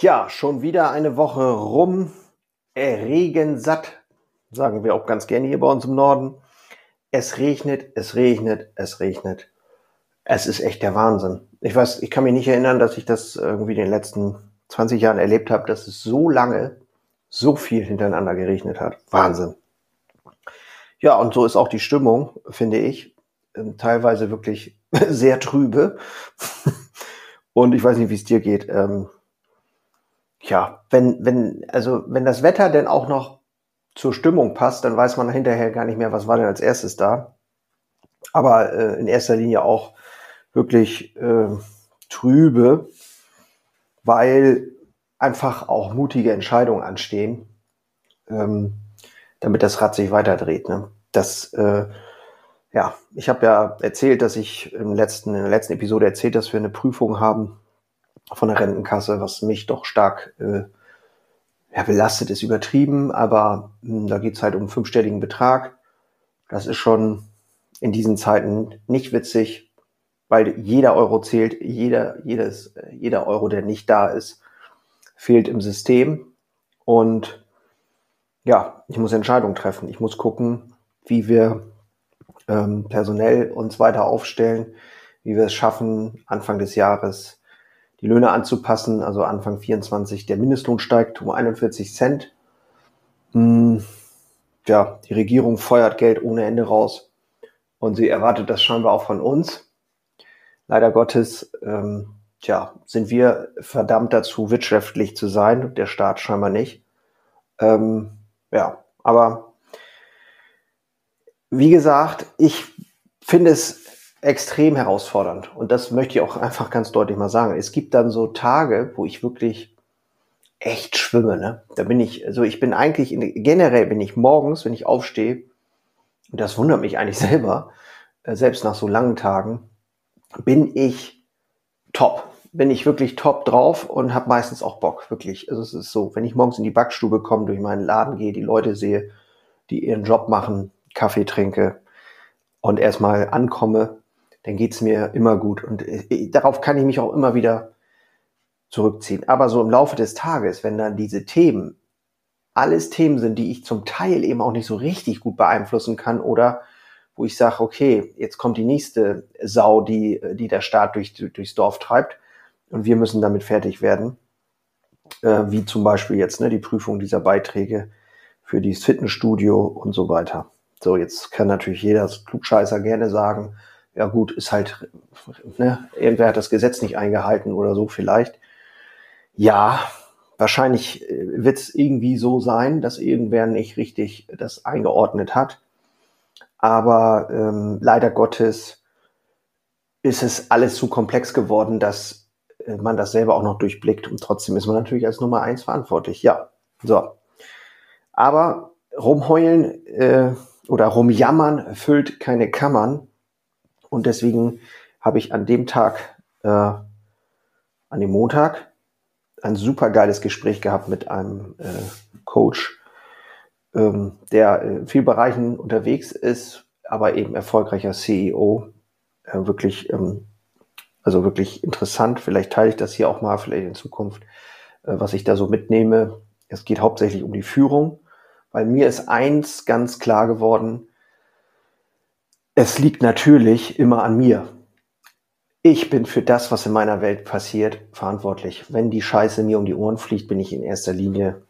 Ja, schon wieder eine Woche rum. Regensatt, sagen wir auch ganz gerne hier bei uns im Norden. Es regnet, es regnet, es regnet. Es ist echt der Wahnsinn. Ich weiß, ich kann mich nicht erinnern, dass ich das irgendwie in den letzten 20 Jahren erlebt habe, dass es so lange so viel hintereinander geregnet hat. Wahnsinn. Ja, und so ist auch die Stimmung, finde ich, ähm, teilweise wirklich sehr trübe. und ich weiß nicht, wie es dir geht. Ähm, ja, wenn, wenn, also wenn das Wetter denn auch noch zur Stimmung passt, dann weiß man hinterher gar nicht mehr, was war denn als erstes da. Aber äh, in erster Linie auch wirklich äh, trübe, weil einfach auch mutige Entscheidungen anstehen, ähm, damit das Rad sich weiterdreht. Ne? Das, äh, ja, ich habe ja erzählt, dass ich im letzten, in der letzten Episode erzählt, dass wir eine Prüfung haben von der Rentenkasse, was mich doch stark äh, ja, belastet, ist übertrieben, aber mh, hm, da geht's halt um fünfstelligen Betrag. Das ist schon in diesen Zeiten nicht witzig, weil jeder Euro zählt, jeder, jedes, jeder Euro, der nicht da ist, fehlt im System. Und ja, ich muss Entscheidungen treffen. Ich muss gucken, wie wir ähm, personell uns weiter aufstellen, wie wir es schaffen, Anfang des Jahres die Löhne anzupassen. Also Anfang 24 der Mindestlohn steigt um 41 Cent. Hm, ja, die Regierung feuert Geld ohne Ende raus und sie erwartet das scheinbar auch von uns. Leider Gottes, ähm, tja, sind wir verdammt dazu, wirtschaftlich zu sein, der Staat scheinbar nicht. Ähm, ja, aber wie gesagt, ich finde es extrem herausfordernd. Und das möchte ich auch einfach ganz deutlich mal sagen. Es gibt dann so Tage, wo ich wirklich echt schwimme. Ne? Da bin ich, also ich bin eigentlich, in, generell bin ich morgens, wenn ich aufstehe, und das wundert mich eigentlich selber, äh, selbst nach so langen Tagen, bin ich top. Bin ich wirklich top drauf und habe meistens auch Bock, wirklich. Also es ist so, wenn ich morgens in die Backstube komme, durch meinen Laden gehe, die Leute sehe, die ihren Job machen, Kaffee trinke und erstmal ankomme, dann geht's mir immer gut. Und äh, darauf kann ich mich auch immer wieder zurückziehen. Aber so im Laufe des Tages, wenn dann diese Themen alles Themen sind, die ich zum Teil eben auch nicht so richtig gut beeinflussen kann oder wo ich sage, okay, jetzt kommt die nächste Sau, die, die der Staat durch, durchs Dorf treibt und wir müssen damit fertig werden. Äh, wie zum Beispiel jetzt ne, die Prüfung dieser Beiträge für dieses Fitnessstudio und so weiter. So, jetzt kann natürlich jeder Klugscheißer gerne sagen, ja gut, ist halt, ne, irgendwer hat das Gesetz nicht eingehalten oder so vielleicht. Ja, wahrscheinlich äh, wird es irgendwie so sein, dass irgendwer nicht richtig das eingeordnet hat. Aber ähm, leider Gottes ist es alles zu komplex geworden, dass äh, man das selber auch noch durchblickt. Und trotzdem ist man natürlich als Nummer eins verantwortlich. Ja, so. Aber rumheulen äh, oder rumjammern füllt keine Kammern. Und deswegen habe ich an dem Tag, äh, an dem Montag, ein super geiles Gespräch gehabt mit einem äh, Coach, ähm, der in vielen Bereichen unterwegs ist, aber eben erfolgreicher CEO. Äh, wirklich, ähm, also wirklich interessant. Vielleicht teile ich das hier auch mal, vielleicht in Zukunft, äh, was ich da so mitnehme. Es geht hauptsächlich um die Führung, weil mir ist eins ganz klar geworden, es liegt natürlich immer an mir. Ich bin für das, was in meiner Welt passiert, verantwortlich. Wenn die Scheiße mir um die Ohren fliegt, bin ich in erster Linie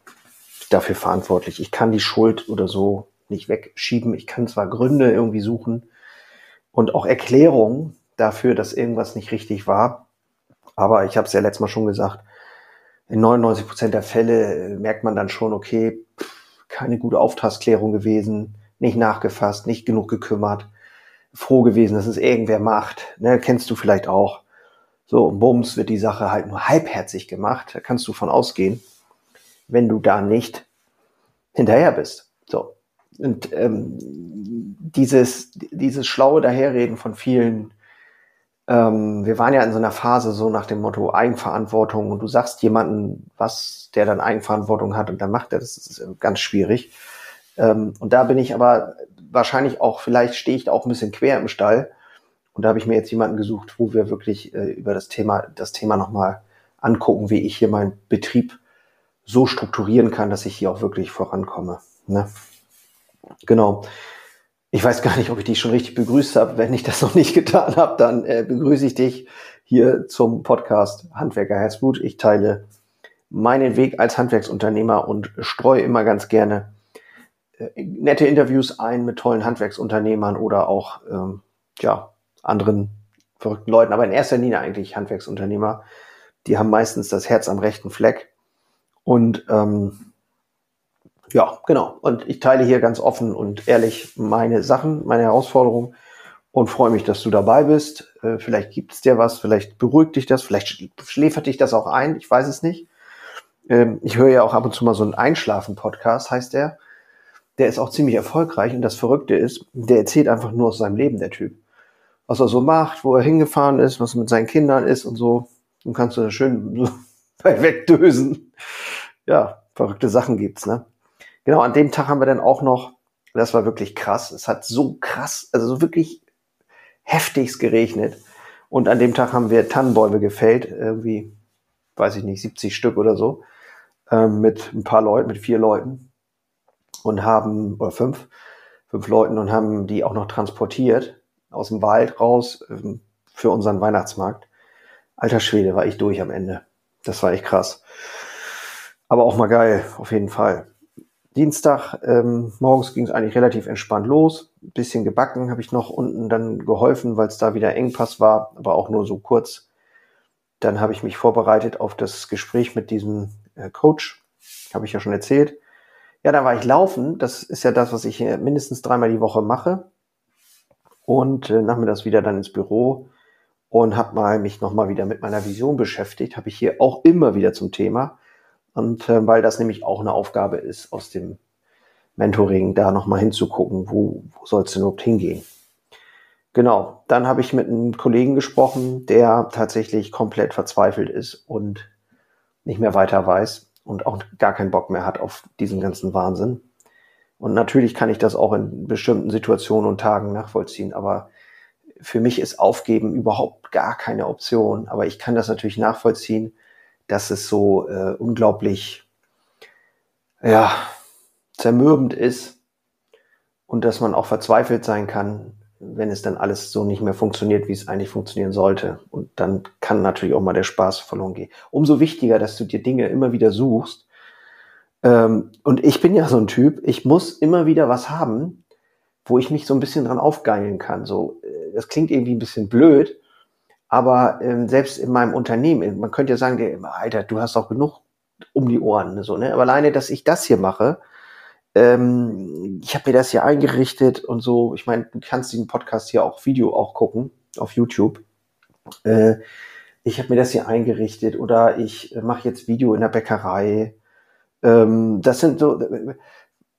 dafür verantwortlich. Ich kann die Schuld oder so nicht wegschieben. Ich kann zwar Gründe irgendwie suchen und auch Erklärungen dafür, dass irgendwas nicht richtig war. Aber ich habe es ja letztes Mal schon gesagt, in 99 Prozent der Fälle merkt man dann schon, okay, keine gute Auftragsklärung gewesen, nicht nachgefasst, nicht genug gekümmert froh gewesen, dass es irgendwer macht. Ne, kennst du vielleicht auch. So, bums wird die Sache halt nur halbherzig gemacht. Da kannst du von ausgehen, wenn du da nicht hinterher bist. So. Und ähm, dieses, dieses schlaue Daherreden von vielen, ähm, wir waren ja in so einer Phase so nach dem Motto Eigenverantwortung und du sagst jemanden, was der dann Eigenverantwortung hat und dann macht er das, das ist ganz schwierig. Ähm, und da bin ich aber wahrscheinlich auch, vielleicht stehe ich da auch ein bisschen quer im Stall. Und da habe ich mir jetzt jemanden gesucht, wo wir wirklich äh, über das Thema, das Thema nochmal angucken, wie ich hier meinen Betrieb so strukturieren kann, dass ich hier auch wirklich vorankomme. Ne? Genau. Ich weiß gar nicht, ob ich dich schon richtig begrüßt habe. Wenn ich das noch nicht getan habe, dann äh, begrüße ich dich hier zum Podcast Handwerker Herzblut. Ich teile meinen Weg als Handwerksunternehmer und streue immer ganz gerne nette Interviews ein mit tollen Handwerksunternehmern oder auch ähm, ja, anderen verrückten Leuten, aber in erster Linie eigentlich Handwerksunternehmer. Die haben meistens das Herz am rechten Fleck. Und ähm, ja, genau. Und ich teile hier ganz offen und ehrlich meine Sachen, meine Herausforderungen und freue mich, dass du dabei bist. Äh, vielleicht gibt es dir was, vielleicht beruhigt dich das, vielleicht schläfert dich das auch ein, ich weiß es nicht. Ähm, ich höre ja auch ab und zu mal so einen Einschlafen-Podcast, heißt der. Der ist auch ziemlich erfolgreich und das Verrückte ist, der erzählt einfach nur aus seinem Leben, der Typ. Was er so macht, wo er hingefahren ist, was er mit seinen Kindern ist und so. Und kannst du da schön so wegdösen. Ja, verrückte Sachen gibt's, ne? Genau, an dem Tag haben wir dann auch noch, das war wirklich krass, es hat so krass, also so wirklich heftigst geregnet. Und an dem Tag haben wir Tannenbäume gefällt, irgendwie, weiß ich nicht, 70 Stück oder so, ähm, mit ein paar Leuten, mit vier Leuten und haben, oder fünf, fünf Leuten und haben die auch noch transportiert aus dem Wald raus ähm, für unseren Weihnachtsmarkt. Alter Schwede, war ich durch am Ende. Das war echt krass. Aber auch mal geil, auf jeden Fall. Dienstag ähm, morgens ging es eigentlich relativ entspannt los. Ein bisschen gebacken habe ich noch unten dann geholfen, weil es da wieder Engpass war, aber auch nur so kurz. Dann habe ich mich vorbereitet auf das Gespräch mit diesem äh, Coach. Habe ich ja schon erzählt. Ja, da war ich laufen. Das ist ja das, was ich mindestens dreimal die Woche mache. Und äh, nachmittags wieder dann ins Büro und habe mal mich nochmal wieder mit meiner Vision beschäftigt. Habe ich hier auch immer wieder zum Thema. Und äh, weil das nämlich auch eine Aufgabe ist aus dem Mentoring, da nochmal hinzugucken, wo, wo soll es denn überhaupt hingehen. Genau, dann habe ich mit einem Kollegen gesprochen, der tatsächlich komplett verzweifelt ist und nicht mehr weiter weiß und auch gar keinen Bock mehr hat auf diesen ganzen Wahnsinn. Und natürlich kann ich das auch in bestimmten Situationen und Tagen nachvollziehen, aber für mich ist Aufgeben überhaupt gar keine Option. Aber ich kann das natürlich nachvollziehen, dass es so äh, unglaublich, ja, zermürbend ist und dass man auch verzweifelt sein kann, wenn es dann alles so nicht mehr funktioniert, wie es eigentlich funktionieren sollte. Und dann kann natürlich auch mal der Spaß verloren gehen. Umso wichtiger, dass du dir Dinge immer wieder suchst. Ähm, und ich bin ja so ein Typ, ich muss immer wieder was haben, wo ich mich so ein bisschen dran aufgeilen kann. So, äh, das klingt irgendwie ein bisschen blöd, aber ähm, selbst in meinem Unternehmen, man könnte ja sagen, der, Alter, du hast auch genug um die Ohren, so, ne? Aber alleine, dass ich das hier mache, ähm, ich habe mir das hier eingerichtet und so. Ich meine, du kannst diesen Podcast hier auch Video auch gucken auf YouTube. Äh, ich habe mir das hier eingerichtet oder ich mache jetzt Video in der Bäckerei. Ähm, das sind so,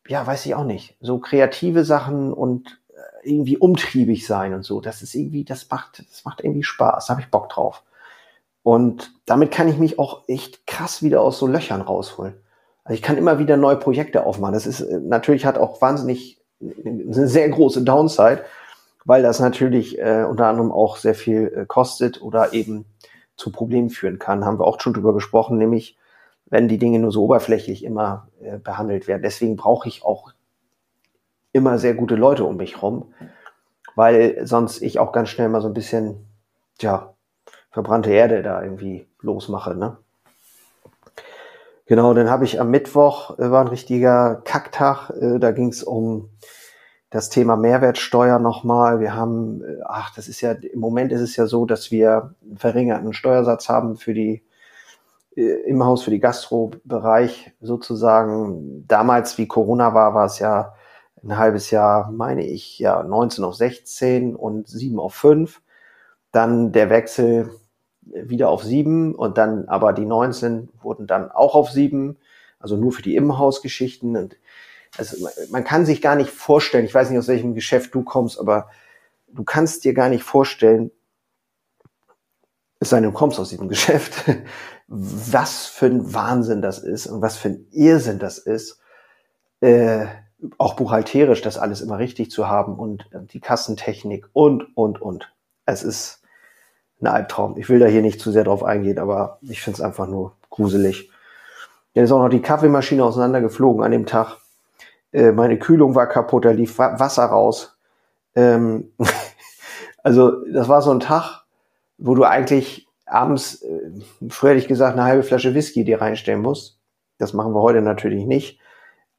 ja, weiß ich auch nicht, so kreative Sachen und irgendwie umtriebig sein und so. Das ist irgendwie, das macht, das macht irgendwie Spaß. Da habe ich Bock drauf. Und damit kann ich mich auch echt krass wieder aus so Löchern rausholen. Also ich kann immer wieder neue Projekte aufmachen. Das ist natürlich hat auch wahnsinnig eine sehr große Downside, weil das natürlich äh, unter anderem auch sehr viel äh, kostet oder eben zu Problemen führen kann. Haben wir auch schon drüber gesprochen, nämlich wenn die Dinge nur so oberflächlich immer äh, behandelt werden. Deswegen brauche ich auch immer sehr gute Leute um mich rum, weil sonst ich auch ganz schnell mal so ein bisschen, ja, verbrannte Erde da irgendwie losmache, ne? Genau, dann habe ich am Mittwoch, äh, war ein richtiger Kacktag, äh, da ging es um das Thema Mehrwertsteuer nochmal. Wir haben, äh, ach, das ist ja, im Moment ist es ja so, dass wir einen verringerten Steuersatz haben für die, im Haus für die Gastrobereich sozusagen. Damals, wie Corona war, war es ja ein halbes Jahr, meine ich, ja, 19 auf 16 und 7 auf 5. Dann der Wechsel wieder auf 7 und dann aber die 19 wurden dann auch auf 7, also nur für die Immenhausgeschichten. Und also man kann sich gar nicht vorstellen, ich weiß nicht, aus welchem Geschäft du kommst, aber du kannst dir gar nicht vorstellen, es sei denn, du kommst aus diesem Geschäft, was für ein Wahnsinn das ist und was für ein Irrsinn das ist, äh, auch buchhalterisch das alles immer richtig zu haben und äh, die Kassentechnik und, und, und. Es ist ein Albtraum. Ich will da hier nicht zu sehr drauf eingehen, aber ich finde es einfach nur gruselig. Dann ist auch noch die Kaffeemaschine auseinandergeflogen an dem Tag. Äh, meine Kühlung war kaputt, da lief Wasser raus. Ähm, also das war so ein Tag, wo du eigentlich abends, äh, früher hätte ich gesagt, eine halbe Flasche Whisky dir reinstellen musst. Das machen wir heute natürlich nicht.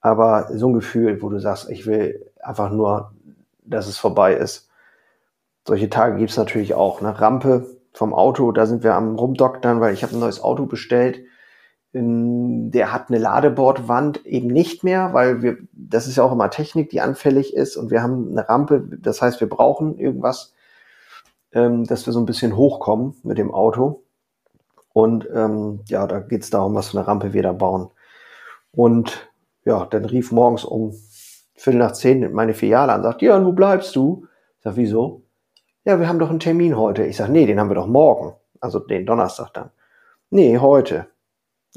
Aber so ein Gefühl, wo du sagst, ich will einfach nur, dass es vorbei ist. Solche Tage gibt's natürlich auch. Eine Rampe vom Auto, da sind wir am Rumdoktern, weil ich habe ein neues Auto bestellt. Der hat eine Ladebordwand eben nicht mehr, weil wir, das ist ja auch immer Technik, die anfällig ist und wir haben eine Rampe, das heißt, wir brauchen irgendwas, ähm, dass wir so ein bisschen hochkommen mit dem Auto. Und ähm, ja, da geht's darum, was für eine Rampe wir da bauen. Und ja, dann rief morgens um Viertel nach zehn meine Filiale an, sagt, ja, wo bleibst du? Ich sag, wieso? Ja, wir haben doch einen Termin heute. Ich sag, nee, den haben wir doch morgen. Also den Donnerstag dann. Nee, heute.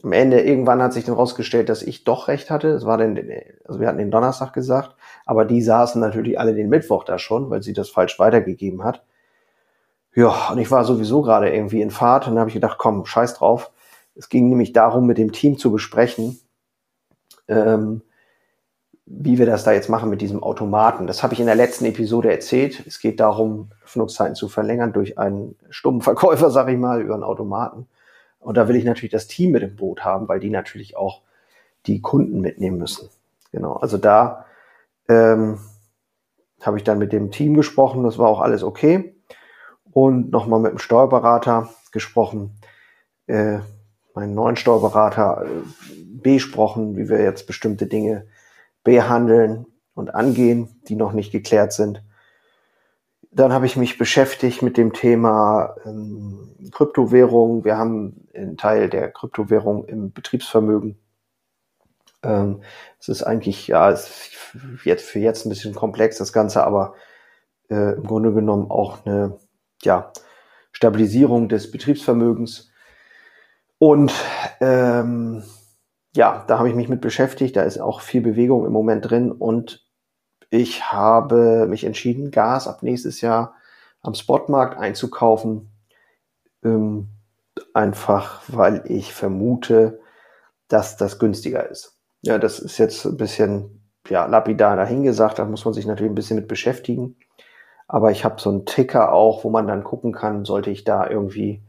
Am Ende, irgendwann hat sich dann rausgestellt, dass ich doch recht hatte. Es war denn, also wir hatten den Donnerstag gesagt, aber die saßen natürlich alle den Mittwoch da schon, weil sie das falsch weitergegeben hat. Ja, und ich war sowieso gerade irgendwie in Fahrt und dann habe ich gedacht, komm, scheiß drauf. Es ging nämlich darum, mit dem Team zu besprechen, ähm, wie wir das da jetzt machen mit diesem Automaten. Das habe ich in der letzten Episode erzählt. Es geht darum, Öffnungszeiten zu verlängern durch einen stummen Verkäufer, sag ich mal, über einen Automaten. Und da will ich natürlich das Team mit im Boot haben, weil die natürlich auch die Kunden mitnehmen müssen. Genau, also da ähm, habe ich dann mit dem Team gesprochen, das war auch alles okay. Und nochmal mit dem Steuerberater gesprochen. Äh, meinen neuen Steuerberater äh, besprochen, wie wir jetzt bestimmte Dinge behandeln und angehen, die noch nicht geklärt sind. Dann habe ich mich beschäftigt mit dem Thema ähm, Kryptowährung. Wir haben einen Teil der Kryptowährung im Betriebsvermögen. Ähm, es ist eigentlich, ja, ist jetzt für jetzt ein bisschen komplex, das Ganze, aber äh, im Grunde genommen auch eine ja, Stabilisierung des Betriebsvermögens und ähm, ja, da habe ich mich mit beschäftigt. Da ist auch viel Bewegung im Moment drin. Und ich habe mich entschieden, Gas ab nächstes Jahr am Spotmarkt einzukaufen. Ähm, einfach, weil ich vermute, dass das günstiger ist. Ja, das ist jetzt ein bisschen ja, lapidar dahingesagt. Da muss man sich natürlich ein bisschen mit beschäftigen. Aber ich habe so einen Ticker auch, wo man dann gucken kann, sollte ich da irgendwie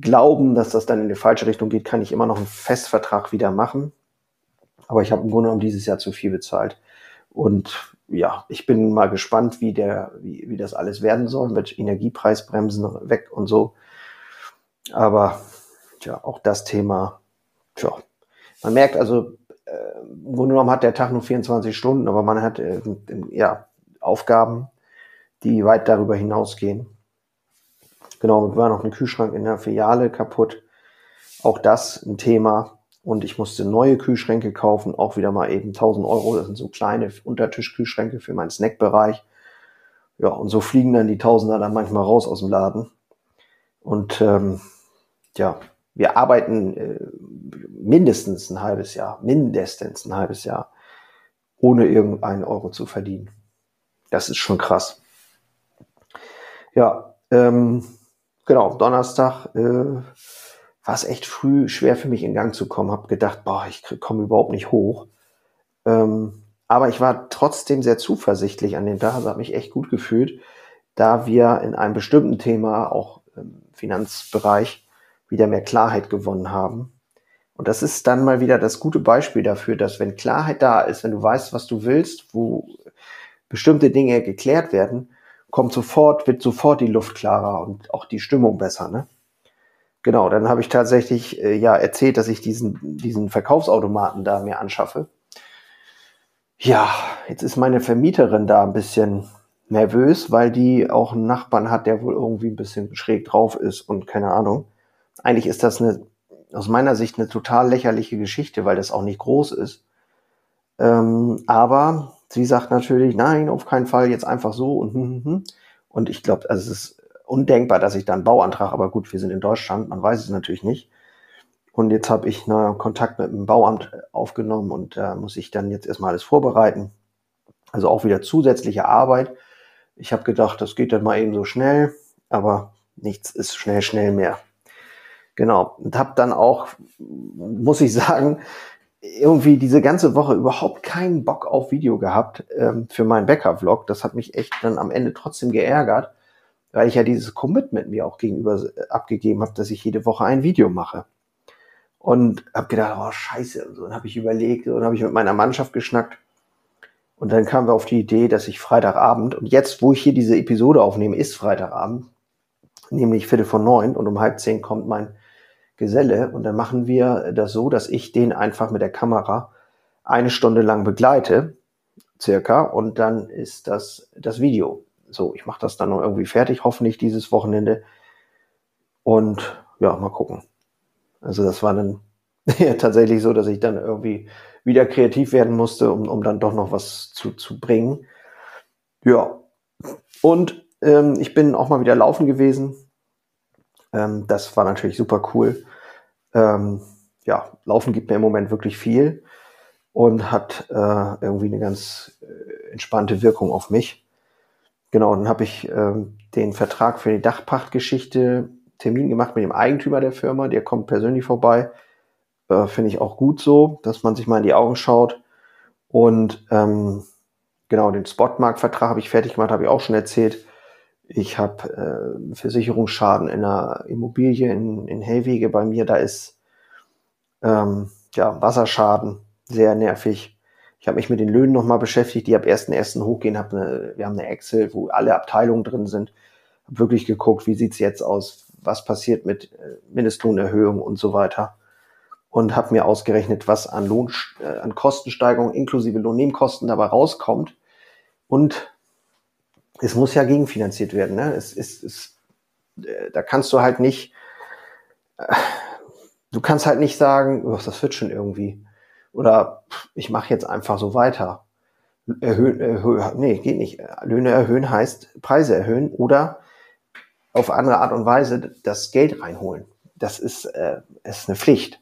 glauben, dass das dann in die falsche Richtung geht, kann ich immer noch einen Festvertrag wieder machen. Aber ich habe im Grunde genommen dieses Jahr zu viel bezahlt. Und ja, ich bin mal gespannt, wie der, wie, wie das alles werden soll mit Energiepreisbremsen weg und so. Aber tja, auch das Thema, tja, man merkt also, äh, im Grunde genommen hat der Tag nur 24 Stunden, aber man hat äh, ja Aufgaben, die weit darüber hinausgehen. Genau, war noch ein Kühlschrank in der Filiale kaputt. Auch das ein Thema. Und ich musste neue Kühlschränke kaufen, auch wieder mal eben 1000 Euro. Das sind so kleine Untertischkühlschränke für meinen Snackbereich. Ja, und so fliegen dann die Tausender dann manchmal raus aus dem Laden. Und ähm, ja, wir arbeiten äh, mindestens ein halbes Jahr, mindestens ein halbes Jahr, ohne irgendeinen Euro zu verdienen. Das ist schon krass. Ja, ähm, genau, Donnerstag äh, war es echt früh schwer für mich in Gang zu kommen. Hab gedacht, boah, ich komme überhaupt nicht hoch. Ähm, aber ich war trotzdem sehr zuversichtlich an den Tag, also habe mich echt gut gefühlt, da wir in einem bestimmten Thema, auch im Finanzbereich, wieder mehr Klarheit gewonnen haben. Und das ist dann mal wieder das gute Beispiel dafür, dass wenn Klarheit da ist, wenn du weißt, was du willst, wo bestimmte Dinge geklärt werden, kommt sofort, wird sofort die Luft klarer und auch die Stimmung besser, ne? Genau, dann habe ich tatsächlich äh, ja erzählt, dass ich diesen, diesen Verkaufsautomaten da mir anschaffe. Ja, jetzt ist meine Vermieterin da ein bisschen nervös, weil die auch einen Nachbarn hat, der wohl irgendwie ein bisschen schräg drauf ist und keine Ahnung. Eigentlich ist das eine, aus meiner Sicht eine total lächerliche Geschichte, weil das auch nicht groß ist. Ähm, aber Sie sagt natürlich, nein, auf keinen Fall, jetzt einfach so und hm, hm, hm. Und ich glaube, also es ist undenkbar, dass ich da einen Bauantrag, aber gut, wir sind in Deutschland, man weiß es natürlich nicht. Und jetzt habe ich na, Kontakt mit dem Bauamt aufgenommen und da äh, muss ich dann jetzt erstmal alles vorbereiten. Also auch wieder zusätzliche Arbeit. Ich habe gedacht, das geht dann mal eben so schnell, aber nichts ist schnell, schnell mehr. Genau. Und habe dann auch, muss ich sagen, irgendwie diese ganze Woche überhaupt keinen Bock auf Video gehabt ähm, für meinen Bäcker-Vlog. Das hat mich echt dann am Ende trotzdem geärgert, weil ich ja dieses Commitment mir auch gegenüber äh, abgegeben habe, dass ich jede Woche ein Video mache. Und habe gedacht, oh scheiße. Und so, dann habe ich überlegt und habe ich mit meiner Mannschaft geschnackt. Und dann kamen wir auf die Idee, dass ich Freitagabend, und jetzt, wo ich hier diese Episode aufnehme, ist Freitagabend, nämlich Viertel von neun und um halb zehn kommt mein Geselle und dann machen wir das so, dass ich den einfach mit der Kamera eine Stunde lang begleite, circa, und dann ist das das Video. So, ich mache das dann noch irgendwie fertig, hoffentlich dieses Wochenende. Und ja, mal gucken. Also das war dann ja, tatsächlich so, dass ich dann irgendwie wieder kreativ werden musste, um, um dann doch noch was zu, zu bringen. Ja, und ähm, ich bin auch mal wieder laufen gewesen. Ähm, das war natürlich super cool. Ähm, ja, Laufen gibt mir im Moment wirklich viel und hat äh, irgendwie eine ganz äh, entspannte Wirkung auf mich. Genau, dann habe ich ähm, den Vertrag für die Dachpachtgeschichte Termin gemacht mit dem Eigentümer der Firma. Der kommt persönlich vorbei. Äh, Finde ich auch gut so, dass man sich mal in die Augen schaut. Und ähm, genau, den Spotmarktvertrag habe ich fertig gemacht, habe ich auch schon erzählt. Ich habe äh, Versicherungsschaden in einer Immobilie in, in Hellwege bei mir. Da ist ähm, ja, Wasserschaden, sehr nervig. Ich habe mich mit den Löhnen nochmal beschäftigt, die ab 1.1. hochgehen. Hab eine, wir haben eine Excel, wo alle Abteilungen drin sind. Habe wirklich geguckt, wie sieht's jetzt aus, was passiert mit äh, Mindestlohnerhöhung und so weiter. Und habe mir ausgerechnet, was an Lohn, äh, an Kostensteigerung inklusive Lohnnebenkosten dabei rauskommt. Und es muss ja gegenfinanziert werden. Ne? Es, es, es, äh, da kannst du halt nicht, äh, du kannst halt nicht sagen, oh, das wird schon irgendwie. Oder ich mache jetzt einfach so weiter. Erhöhen, erhöhen, nee, geht nicht. Löhne erhöhen heißt Preise erhöhen oder auf andere Art und Weise das Geld reinholen. Das ist, äh, ist eine Pflicht.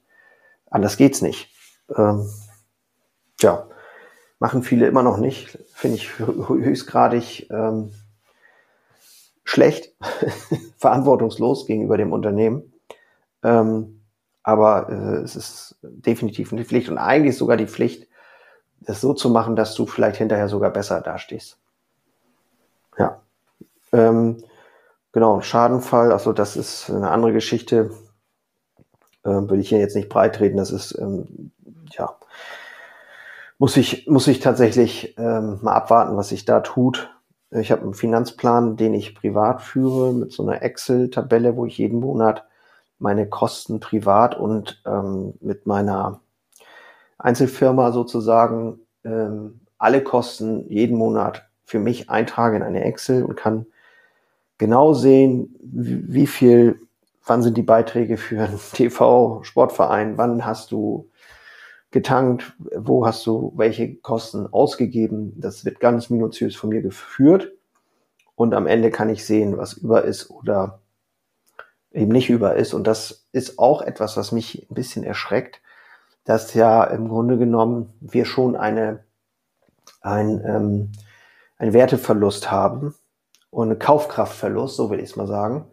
Anders geht's nicht. Ähm, ja, machen viele immer noch nicht. Finde ich höchstgradig ähm, schlecht, verantwortungslos gegenüber dem Unternehmen. Ähm, aber äh, es ist definitiv eine Pflicht und eigentlich sogar die Pflicht, das so zu machen, dass du vielleicht hinterher sogar besser dastehst. Ja. Ähm, genau, Schadenfall, also das ist eine andere Geschichte. Ähm, will ich hier jetzt nicht breit treten, das ist, ähm, ja, muss ich, muss ich tatsächlich ähm, mal abwarten, was sich da tut. Ich habe einen Finanzplan, den ich privat führe, mit so einer Excel-Tabelle, wo ich jeden Monat meine Kosten privat und ähm, mit meiner Einzelfirma sozusagen ähm, alle Kosten jeden Monat für mich eintrage in eine Excel und kann genau sehen, wie, wie viel, wann sind die Beiträge für einen TV-Sportverein, wann hast du getankt, wo hast du welche Kosten ausgegeben. Das wird ganz minutiös von mir geführt. Und am Ende kann ich sehen, was über ist oder eben nicht über ist. Und das ist auch etwas, was mich ein bisschen erschreckt, dass ja im Grunde genommen wir schon eine, ein, ähm, ein Werteverlust haben und einen Kaufkraftverlust, so will ich es mal sagen.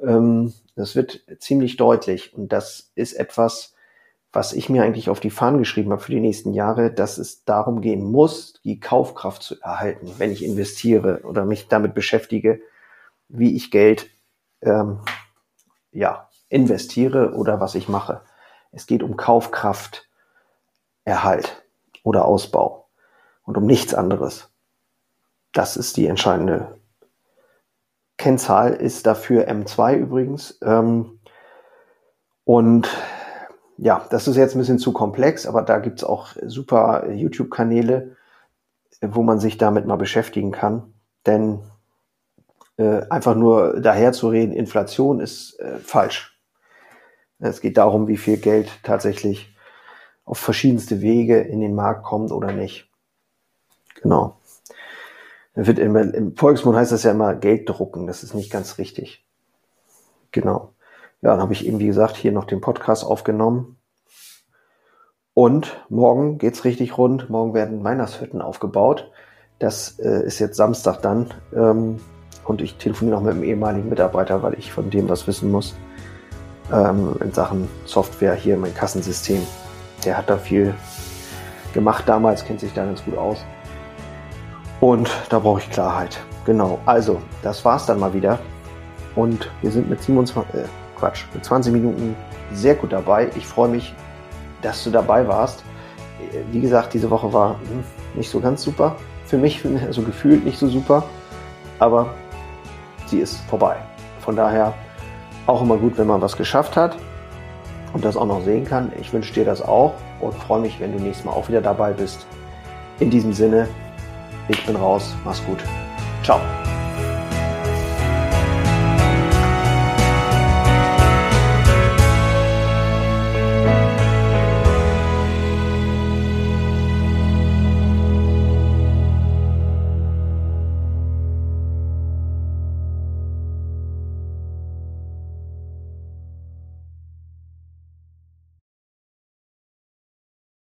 Ähm, das wird ziemlich deutlich. Und das ist etwas, was ich mir eigentlich auf die Fahnen geschrieben habe für die nächsten Jahre, dass es darum gehen muss, die Kaufkraft zu erhalten, wenn ich investiere oder mich damit beschäftige, wie ich Geld ähm, ja, investiere oder was ich mache. Es geht um Kaufkraft, Erhalt oder Ausbau und um nichts anderes. Das ist die entscheidende Kennzahl, ist dafür M2 übrigens. Ähm, und ja, das ist jetzt ein bisschen zu komplex, aber da gibt's auch super YouTube-Kanäle, wo man sich damit mal beschäftigen kann. Denn äh, einfach nur daher zu reden, Inflation ist äh, falsch. Es geht darum, wie viel Geld tatsächlich auf verschiedenste Wege in den Markt kommt oder nicht. Genau. Im Volksmund heißt das ja immer Geld drucken. Das ist nicht ganz richtig. Genau. Ja, dann habe ich eben, wie gesagt, hier noch den Podcast aufgenommen. Und morgen geht's richtig rund. Morgen werden Weihnachtshütten aufgebaut. Das äh, ist jetzt Samstag dann. Ähm, und ich telefoniere noch mit einem ehemaligen Mitarbeiter, weil ich von dem was wissen muss ähm, in Sachen Software hier, mein Kassensystem. Der hat da viel gemacht damals, kennt sich da ganz gut aus. Und da brauche ich Klarheit. Genau, also das war's dann mal wieder. Und wir sind mit 27, äh, Quatsch, mit 20 Minuten sehr gut dabei. Ich freue mich, dass du dabei warst. Wie gesagt, diese Woche war hm, nicht so ganz super. Für mich, also gefühlt nicht so super. Aber sie ist vorbei. Von daher auch immer gut, wenn man was geschafft hat und das auch noch sehen kann. Ich wünsche dir das auch und freue mich, wenn du nächstes Mal auch wieder dabei bist. In diesem Sinne, ich bin raus. Mach's gut. Ciao.